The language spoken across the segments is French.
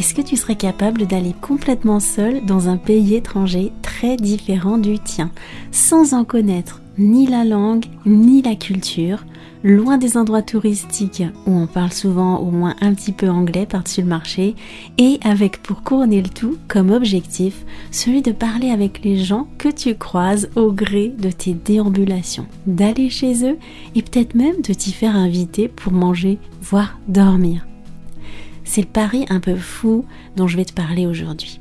Est-ce que tu serais capable d'aller complètement seul dans un pays étranger très différent du tien, sans en connaître ni la langue, ni la culture, loin des endroits touristiques où on parle souvent au moins un petit peu anglais par-dessus le marché, et avec pour couronner le tout comme objectif celui de parler avec les gens que tu croises au gré de tes déambulations, d'aller chez eux et peut-être même de t'y faire inviter pour manger, voire dormir? C'est le pari un peu fou dont je vais te parler aujourd'hui.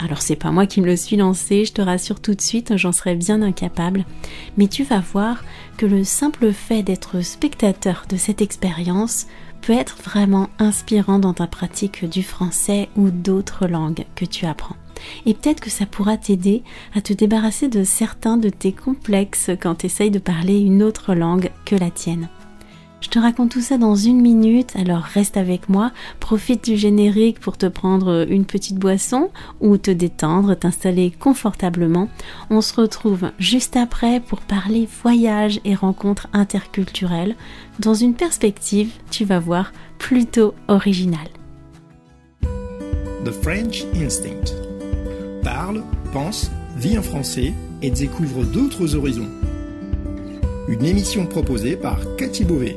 Alors c'est pas moi qui me le suis lancé, je te rassure tout de suite, j'en serais bien incapable, mais tu vas voir que le simple fait d'être spectateur de cette expérience peut être vraiment inspirant dans ta pratique du français ou d'autres langues que tu apprends. Et peut-être que ça pourra t'aider à te débarrasser de certains de tes complexes quand tu essayes de parler une autre langue que la tienne. Je te raconte tout ça dans une minute, alors reste avec moi, profite du générique pour te prendre une petite boisson ou te détendre, t'installer confortablement. On se retrouve juste après pour parler voyage et rencontres interculturelles dans une perspective, tu vas voir, plutôt originale. The French Instinct. Parle, pense, vit en français et découvre d'autres horizons. Une émission proposée par Cathy Beauvais.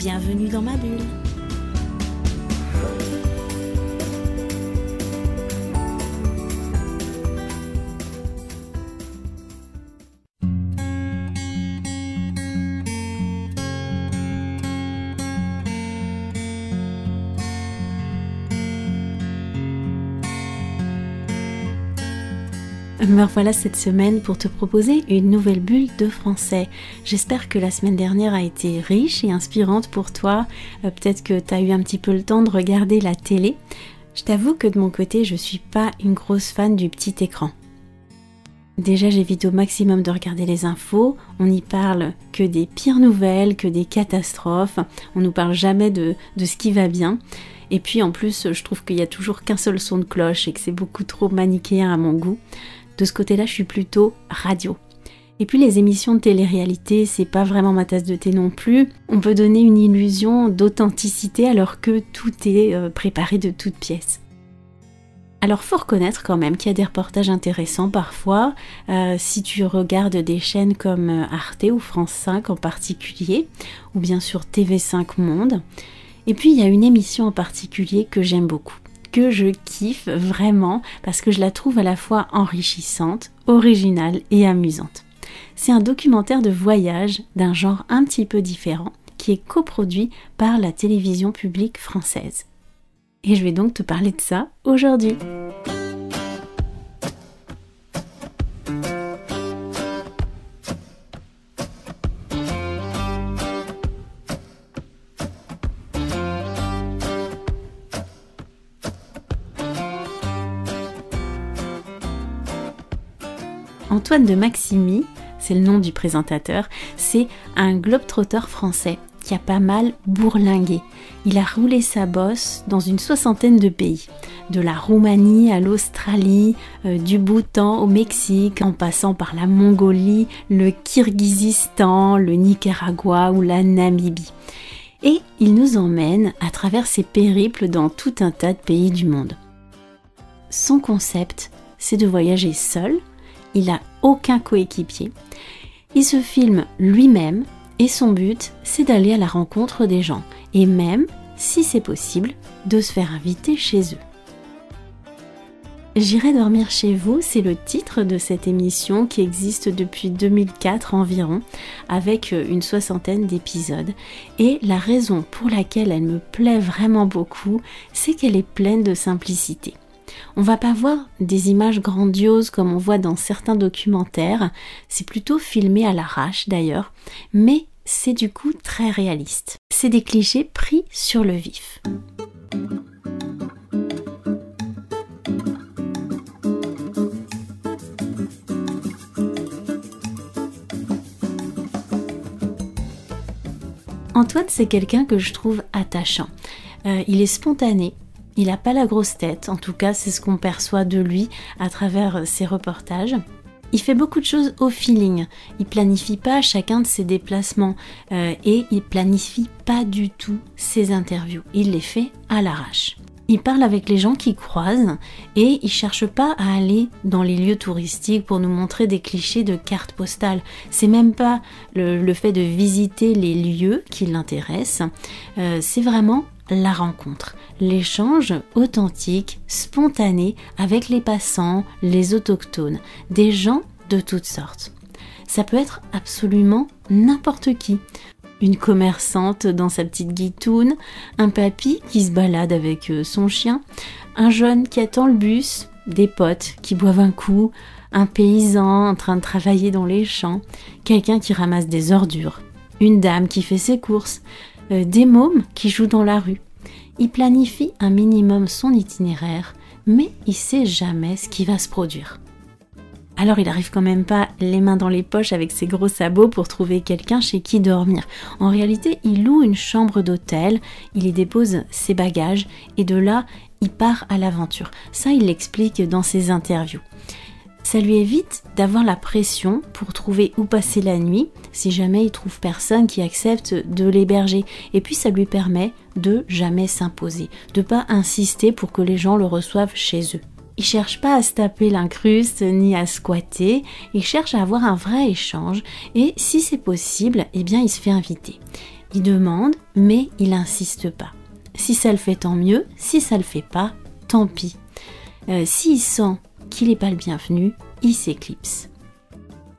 Bienvenue dans ma bulle. Me revoilà cette semaine pour te proposer une nouvelle bulle de français. J'espère que la semaine dernière a été riche et inspirante pour toi. Euh, peut-être que tu as eu un petit peu le temps de regarder la télé. Je t'avoue que de mon côté, je suis pas une grosse fan du petit écran. Déjà, j'évite au maximum de regarder les infos. On n'y parle que des pires nouvelles, que des catastrophes. On nous parle jamais de, de ce qui va bien. Et puis en plus, je trouve qu'il y a toujours qu'un seul son de cloche et que c'est beaucoup trop manichéen à mon goût. De ce côté-là, je suis plutôt radio. Et puis les émissions de télé-réalité, c'est pas vraiment ma tasse de thé non plus. On peut donner une illusion d'authenticité alors que tout est euh, préparé de toutes pièces. Alors faut reconnaître quand même qu'il y a des reportages intéressants parfois, euh, si tu regardes des chaînes comme euh, Arte ou France 5 en particulier, ou bien sûr TV5 Monde. Et puis il y a une émission en particulier que j'aime beaucoup que je kiffe vraiment parce que je la trouve à la fois enrichissante, originale et amusante. C'est un documentaire de voyage d'un genre un petit peu différent qui est coproduit par la télévision publique française. Et je vais donc te parler de ça aujourd'hui. Antoine de Maximi, c'est le nom du présentateur, c'est un globe-trotteur français qui a pas mal bourlingué. Il a roulé sa bosse dans une soixantaine de pays, de la Roumanie à l'Australie, euh, du Bhoutan au Mexique, en passant par la Mongolie, le Kirghizistan, le Nicaragua ou la Namibie. Et il nous emmène à travers ses périples dans tout un tas de pays du monde. Son concept, c'est de voyager seul, il n'a aucun coéquipier. Il se filme lui-même et son but, c'est d'aller à la rencontre des gens et même, si c'est possible, de se faire inviter chez eux. J'irai dormir chez vous, c'est le titre de cette émission qui existe depuis 2004 environ, avec une soixantaine d'épisodes. Et la raison pour laquelle elle me plaît vraiment beaucoup, c'est qu'elle est pleine de simplicité. On va pas voir des images grandioses comme on voit dans certains documentaires, c'est plutôt filmé à l'arrache d'ailleurs, mais c'est du coup très réaliste. C'est des clichés pris sur le vif. Antoine, c'est quelqu'un que je trouve attachant. Euh, il est spontané, il n'a pas la grosse tête, en tout cas c'est ce qu'on perçoit de lui à travers ses reportages. Il fait beaucoup de choses au feeling. Il planifie pas chacun de ses déplacements euh, et il planifie pas du tout ses interviews. Il les fait à l'arrache. Il parle avec les gens qui croisent et il cherche pas à aller dans les lieux touristiques pour nous montrer des clichés de cartes postales. C'est même pas le, fait de visiter les lieux qui l'intéresse. Euh, c'est vraiment la rencontre, l'échange authentique, spontané avec les passants, les autochtones, des gens de toutes sortes. Ça peut être absolument n'importe qui. Une commerçante dans sa petite guitoune, un papy qui se balade avec euh, son chien, un jeune qui attend le bus, des potes qui boivent un coup, un paysan en train de travailler dans les champs, quelqu'un qui ramasse des ordures, une dame qui fait ses courses, des mômes qui jouent dans la rue. Il planifie un minimum son itinéraire, mais il sait jamais ce qui va se produire. Alors il arrive quand même pas les mains dans les poches avec ses gros sabots pour trouver quelqu'un chez qui dormir. En réalité, il loue une chambre d'hôtel, il y dépose ses bagages et de là, il part à l'aventure. Ça, il l'explique dans ses interviews. Ça lui évite d'avoir la pression pour trouver où passer la nuit si jamais il trouve personne qui accepte de l'héberger. Et puis ça lui permet de jamais s'imposer, de pas insister pour que les gens le reçoivent chez eux. Il cherche pas à se taper l'incruste ni à squatter, il cherche à avoir un vrai échange et si c'est possible, eh bien il se fait inviter. Il demande, mais il n'insiste pas. Si ça le fait, tant mieux. Si ça le fait pas, tant pis. Euh, s'il sent qu'il n'est pas le bienvenu, il s'éclipse.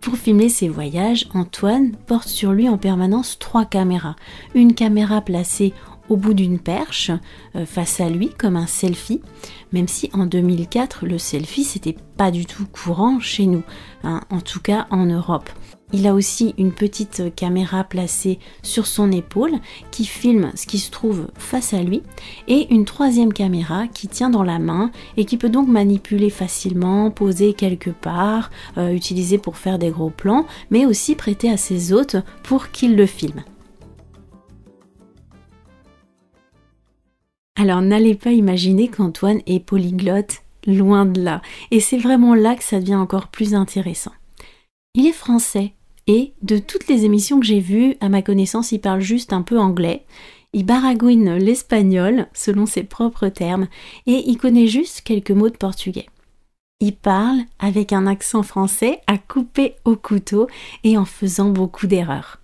Pour filmer ses voyages, Antoine porte sur lui en permanence trois caméras. Une caméra placée au bout d'une perche, euh, face à lui, comme un selfie, même si en 2004, le selfie, c'était pas du tout courant chez nous, hein, en tout cas en Europe. Il a aussi une petite caméra placée sur son épaule qui filme ce qui se trouve face à lui et une troisième caméra qui tient dans la main et qui peut donc manipuler facilement, poser quelque part, euh, utiliser pour faire des gros plans, mais aussi prêter à ses hôtes pour qu'ils le filment. Alors n'allez pas imaginer qu'Antoine est polyglotte, loin de là. Et c'est vraiment là que ça devient encore plus intéressant. Il est français, et de toutes les émissions que j'ai vues, à ma connaissance, il parle juste un peu anglais. Il baragouine l'espagnol, selon ses propres termes, et il connaît juste quelques mots de portugais. Il parle avec un accent français à couper au couteau et en faisant beaucoup d'erreurs.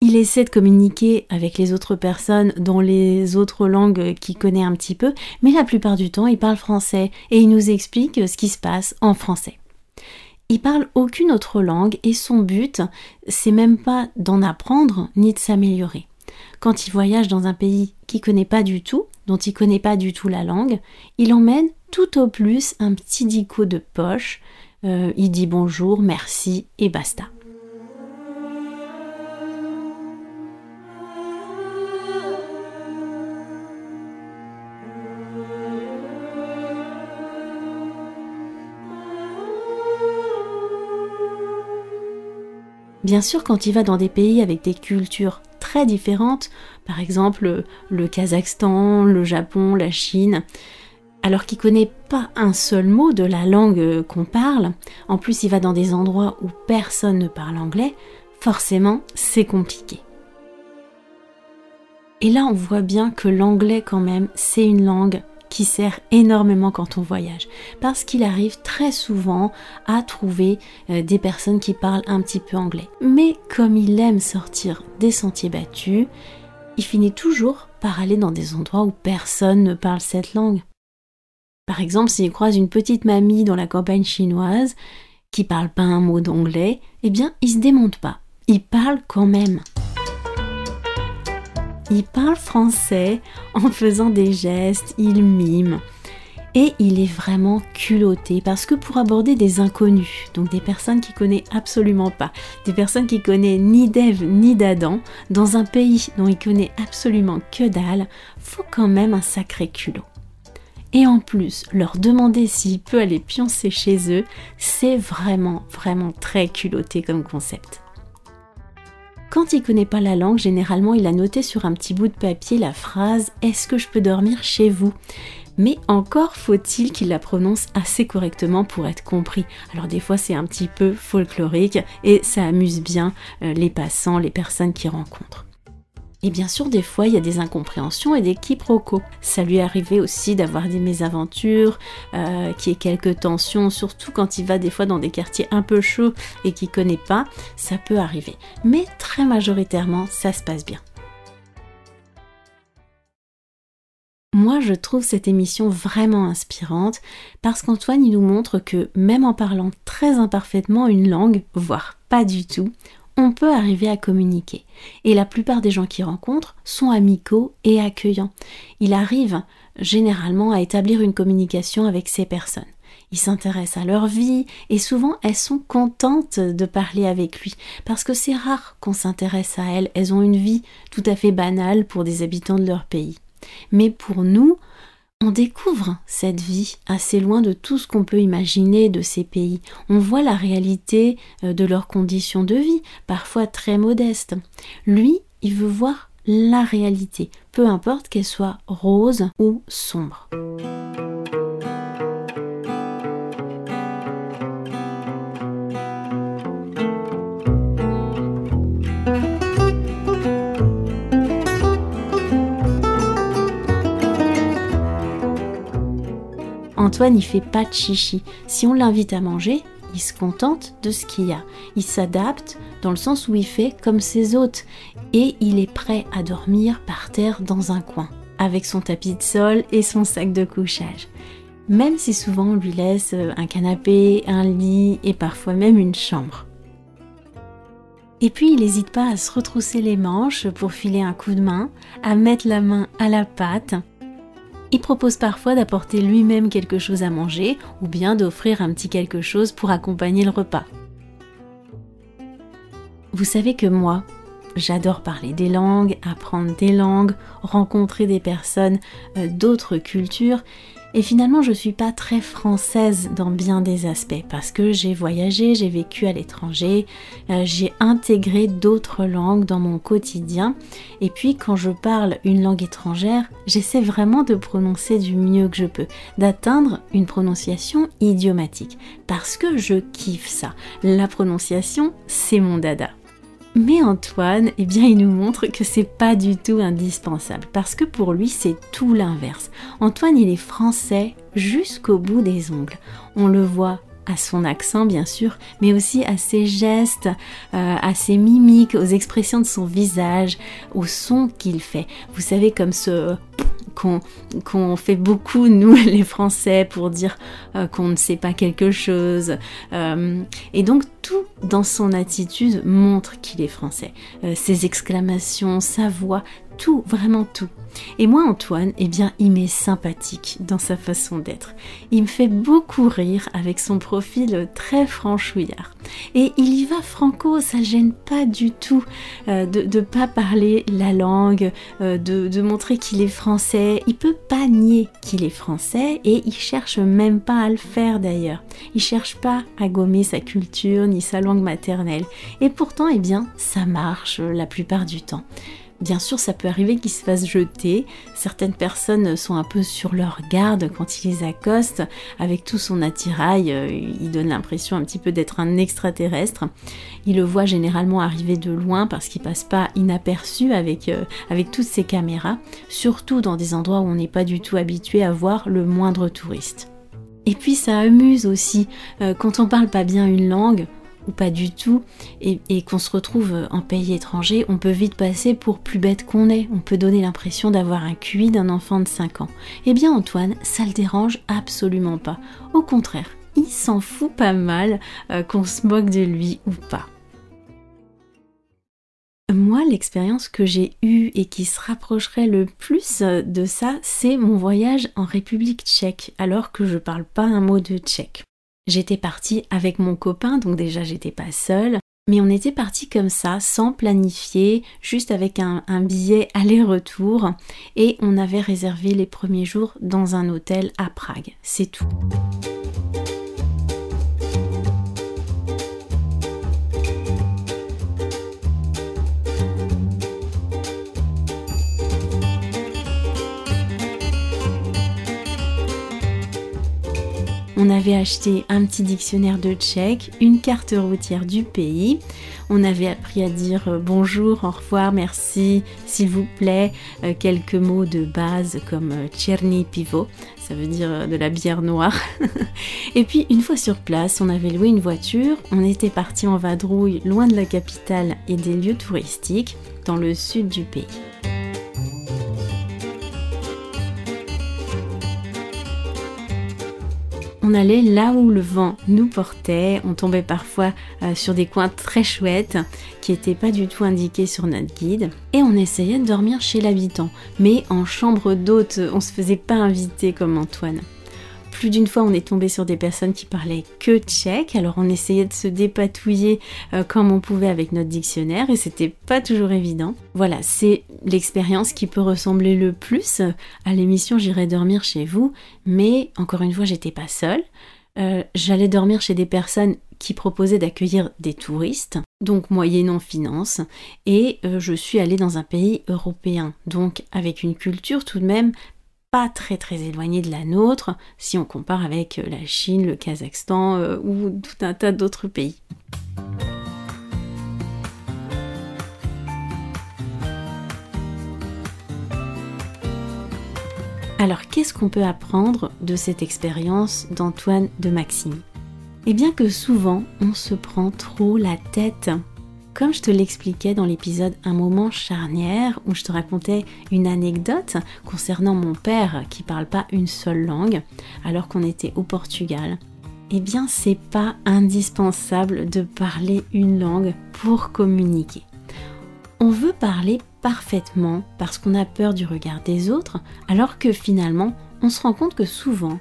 Il essaie de communiquer avec les autres personnes dans les autres langues qu'il connaît un petit peu, mais la plupart du temps, il parle français et il nous explique ce qui se passe en français. Il parle aucune autre langue et son but, c'est même pas d'en apprendre ni de s'améliorer. Quand il voyage dans un pays qu'il connaît pas du tout, dont il connaît pas du tout la langue, il emmène tout au plus un petit dico de poche. Euh, il dit bonjour, merci et basta. Bien sûr, quand il va dans des pays avec des cultures très différentes, par exemple le Kazakhstan, le Japon, la Chine, alors qu'il connaît pas un seul mot de la langue qu'on parle, en plus il va dans des endroits où personne ne parle anglais, forcément c'est compliqué. Et là on voit bien que l'anglais quand même c'est une langue qui sert énormément quand on voyage, parce qu'il arrive très souvent à trouver euh, des personnes qui parlent un petit peu anglais. Mais comme il aime sortir des sentiers battus, il finit toujours par aller dans des endroits où personne ne parle cette langue. Par exemple, s'il croise une petite mamie dans la campagne chinoise qui parle pas un mot d'anglais, eh bien, il se démonte pas. Il parle quand même. Il parle français en faisant des gestes, il mime. Et il est vraiment culotté parce que pour aborder des inconnus, donc des personnes qui connaît absolument pas, des personnes qui connaissent ni d'Ève ni d'Adam, dans un pays dont il connaît absolument que dalle, faut quand même un sacré culot. Et en plus, leur demander s'il peut aller pioncer chez eux, c'est vraiment, vraiment très culotté comme concept. Quand il connaît pas la langue, généralement il a noté sur un petit bout de papier la phrase Est-ce que je peux dormir chez vous? Mais encore faut-il qu'il la prononce assez correctement pour être compris. Alors des fois c'est un petit peu folklorique et ça amuse bien euh, les passants, les personnes qui rencontrent. Et bien sûr, des fois, il y a des incompréhensions et des quiproquos. Ça lui est arrivé aussi d'avoir des mésaventures, euh, qui ait quelques tensions, surtout quand il va des fois dans des quartiers un peu chauds et qu'il connaît pas, ça peut arriver. Mais très majoritairement, ça se passe bien. Moi, je trouve cette émission vraiment inspirante parce qu'Antoine, il nous montre que même en parlant très imparfaitement une langue, voire pas du tout, on peut arriver à communiquer. Et la plupart des gens qu'il rencontre sont amicaux et accueillants. Il arrive généralement à établir une communication avec ces personnes. Il s'intéresse à leur vie et souvent elles sont contentes de parler avec lui parce que c'est rare qu'on s'intéresse à elles. Elles ont une vie tout à fait banale pour des habitants de leur pays. Mais pour nous, on découvre cette vie assez loin de tout ce qu'on peut imaginer de ces pays. On voit la réalité euh, de leurs conditions de vie, parfois très modestes. Lui, il veut voir la réalité, peu importe qu'elle soit rose ou sombre. Antoine, il fait pas de chichi. Si on l'invite à manger, il se contente de ce qu'il y a. Il s'adapte dans le sens où il fait comme ses hôtes et il est prêt à dormir par terre dans un coin avec son tapis de sol et son sac de couchage. Même si souvent on lui laisse un canapé, un lit et parfois même une chambre. Et puis il n'hésite pas à se retrousser les manches pour filer un coup de main, à mettre la main à la pâte il propose parfois d'apporter lui-même quelque chose à manger ou bien d'offrir un petit quelque chose pour accompagner le repas. Vous savez que moi, j'adore parler des langues, apprendre des langues, rencontrer des personnes euh, d'autres cultures et finalement, je suis pas très française dans bien des aspects parce que j'ai voyagé, j'ai vécu à l'étranger, euh, j'ai intégré d'autres langues dans mon quotidien. Et puis, quand je parle une langue étrangère, j'essaie vraiment de prononcer du mieux que je peux, d'atteindre une prononciation idiomatique parce que je kiffe ça. La prononciation, c'est mon dada. Mais Antoine, eh bien, il nous montre que c'est pas du tout indispensable parce que pour lui, c'est tout l'inverse. Antoine, il est français jusqu'au bout des ongles. On le voit à son accent bien sûr, mais aussi à ses gestes, euh, à ses mimiques, aux expressions de son visage, au son qu'il fait. Vous savez comme ce qu'on fait beaucoup, nous les Français, pour dire euh, qu'on ne sait pas quelque chose. Euh, et donc tout dans son attitude montre qu'il est français. Euh, ses exclamations, sa voix, tout, vraiment tout. Et moi, Antoine, eh bien, il m'est sympathique dans sa façon d'être. Il me fait beaucoup rire avec son profil très franchouillard. Et il y va franco, ça gêne pas du tout euh, de ne pas parler la langue, euh, de, de, montrer qu'il est français. Il peut pas nier qu'il est français et il cherche même pas à le faire d'ailleurs. Il cherche pas à gommer sa culture ni sa langue maternelle. Et pourtant, eh bien, ça marche la plupart du temps. Bien sûr, ça peut arriver qu'ils se fassent jeter. Certaines personnes sont un peu sur leur garde quand ils les accostent. Avec tout son attirail, euh, il donne l'impression un petit peu d'être un extraterrestre. Il le voit généralement arriver de loin parce qu'il passe pas inaperçu avec, euh, avec toutes ces caméras, surtout dans des endroits où on n'est pas du tout habitué à voir le moindre touriste. Et puis ça amuse aussi, euh, quand on parle pas bien une langue, ou pas du tout, et, qu'on se retrouve en pays étranger, on peut vite passer pour plus bête qu'on est. On peut donner l'impression d'avoir un QI d'un enfant de 5 ans. Eh bien Antoine, ça le dérange absolument pas. Au contraire, il s'en fout pas mal euh, qu'on se moque de lui ou pas. Moi, l'expérience que j'ai eue et qui se rapprocherait le plus de ça, c'est mon voyage en République tchèque, alors que je parle pas un mot de tchèque. J'étais partie avec mon copain, donc déjà j'étais pas seule, mais on était parti comme ça, sans planifier, juste avec un, billet aller-retour, et on avait réservé les premiers jours dans un hôtel à Prague, c'est tout. On avait acheté un petit dictionnaire de tchèque, une carte routière du pays. On avait appris à dire euh, bonjour, au revoir, merci, s'il vous plaît, euh, quelques mots de base comme euh, tcherny pivo, ça veut dire de la bière noire. et puis une fois sur place, on avait loué une voiture, on était parti en vadrouille loin de la capitale et des lieux touristiques dans le sud du pays. On allait là où le vent nous portait, on tombait parfois euh, sur des coins très chouettes qui n'étaient pas du tout indiqués sur notre guide. Et on essayait de dormir chez l'habitant, mais en chambre d'hôte, on se faisait pas inviter comme Antoine. Plus d'une fois, on est tombé sur des personnes qui parlaient que tchèque, alors on essayait de se dépatouiller euh, comme on pouvait avec notre dictionnaire et c'était pas toujours évident. Voilà, c'est l'expérience qui peut ressembler le plus à l'émission J'irai dormir chez vous, mais encore une fois, j'étais pas seule. Euh, j'allais dormir chez des personnes qui proposaient d'accueillir des touristes, donc moyennant finance, et euh, je suis allée dans un pays européen, donc avec une culture tout de même pas très très éloigné de la nôtre si on compare avec euh, la Chine, le Kazakhstan euh, ou tout un tas d'autres pays. Alors qu'est-ce qu'on peut apprendre de cette expérience d'Antoine de Maxime? Eh bien que souvent on se prend trop la tête comme je te l'expliquais dans l'épisode Un moment charnière où je te racontais une anecdote concernant mon père qui parle pas une seule langue alors qu'on était au Portugal, eh bien c'est pas indispensable de parler une langue pour communiquer. On veut parler parfaitement parce qu'on a peur du regard des autres, alors que finalement, on se rend compte que souvent,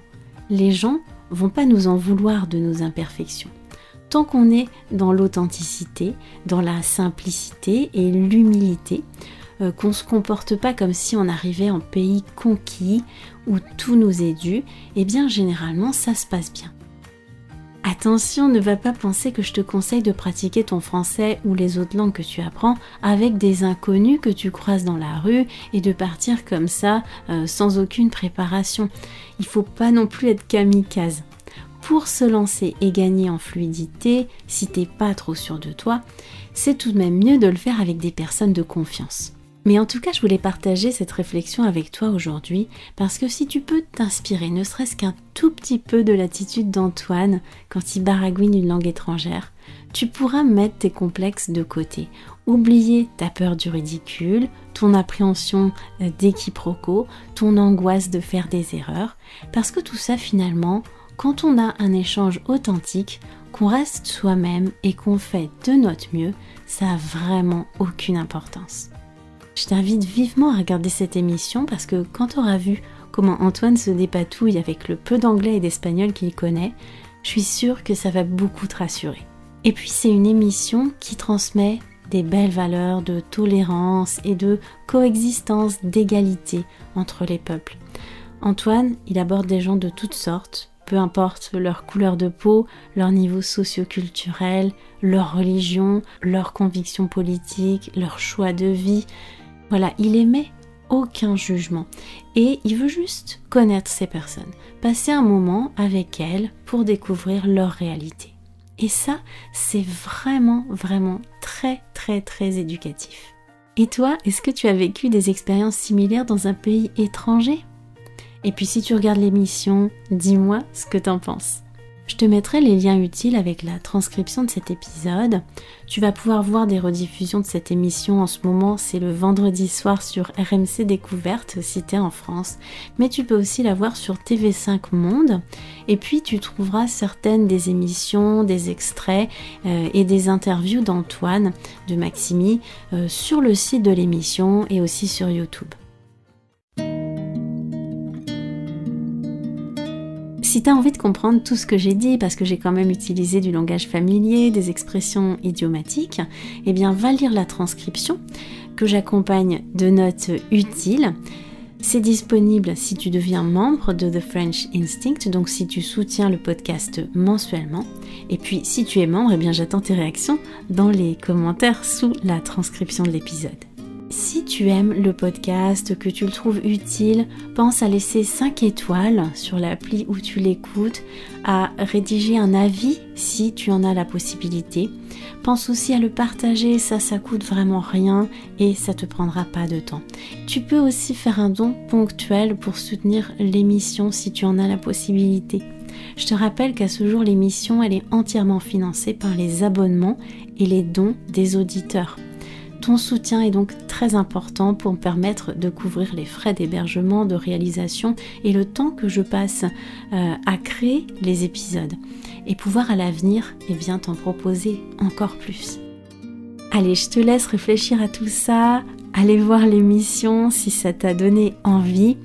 les gens vont pas nous en vouloir de nos imperfections tant qu'on est dans l'authenticité, dans la simplicité et l'humilité, euh, qu'on ne se comporte pas comme si on arrivait en pays conquis où tout nous est dû, eh bien généralement ça se passe bien. Attention, ne va pas penser que je te conseille de pratiquer ton français ou les autres langues que tu apprends avec des inconnus que tu croises dans la rue et de partir comme ça euh, sans aucune préparation. Il faut pas non plus être kamikaze pour se lancer et gagner en fluidité, si t'es pas trop sûr de toi, c'est tout de même mieux de le faire avec des personnes de confiance. Mais en tout cas, je voulais partager cette réflexion avec toi aujourd'hui parce que si tu peux t'inspirer ne serait-ce qu'un tout petit peu de l'attitude d'Antoine quand il baragouine une langue étrangère, tu pourras mettre tes complexes de côté, oublier ta peur du ridicule, ton appréhension euh, des quiproquos, ton angoisse de faire des erreurs, parce que tout ça finalement, quand on a un échange authentique, qu'on reste soi-même et qu'on fait de notre mieux, ça a vraiment aucune importance. Je t'invite vivement à regarder cette émission parce que quand tu auras vu comment Antoine se dépatouille avec le peu d'anglais et d'espagnol qu'il connaît, je suis sûre que ça va beaucoup te rassurer. Et puis c'est une émission qui transmet des belles valeurs de tolérance et de coexistence, d'égalité entre les peuples. Antoine, il aborde des gens de toutes sortes, peu importe leur couleur de peau, leur niveau socioculturel, leur religion, leurs convictions politiques, leur choix de vie. Voilà, il émet aucun jugement et il veut juste connaître ces personnes, passer un moment avec elles pour découvrir leur réalité. Et ça, c'est vraiment, vraiment très, très, très éducatif. Et toi, est-ce que tu as vécu des expériences similaires dans un pays étranger? Et puis si tu regardes l'émission, dis-moi ce que t'en penses. Je te mettrai les liens utiles avec la transcription de cet épisode. Tu vas pouvoir voir des rediffusions de cette émission en ce moment, c'est le vendredi soir sur RMC Découverte si tu es en France, mais tu peux aussi la voir sur TV5 Monde. Et puis tu trouveras certaines des émissions, des extraits euh, et des interviews d'Antoine, de Maximi, euh, sur le site de l'émission et aussi sur YouTube. Si tu as envie de comprendre tout ce que j'ai dit, parce que j'ai quand même utilisé du langage familier, des expressions idiomatiques, eh bien va lire la transcription que j'accompagne de notes utiles. C'est disponible si tu deviens membre de The French Instinct, donc si tu soutiens le podcast mensuellement. Et puis si tu es membre, eh j'attends tes réactions dans les commentaires sous la transcription de l'épisode. Si tu aimes le podcast, que tu le trouves utile, pense à laisser 5 étoiles sur l'appli où tu l'écoutes, à rédiger un avis si tu en as la possibilité. Pense aussi à le partager, ça ça coûte vraiment rien et ça te prendra pas de temps. Tu peux aussi faire un don ponctuel pour soutenir l'émission si tu en as la possibilité. Je te rappelle qu'à ce jour l'émission elle est entièrement financée par les abonnements et les dons des auditeurs. Ton soutien est donc très important pour me permettre de couvrir les frais d'hébergement, de réalisation et le temps que je passe euh, à créer les épisodes et pouvoir à l'avenir eh bien t'en proposer encore plus. Allez, je te laisse réfléchir à tout ça, allez voir l'émission si ça t'a donné envie.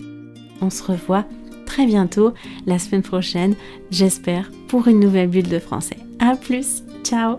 On se revoit très bientôt la semaine prochaine, j'espère, pour une nouvelle bulle de français. A plus, ciao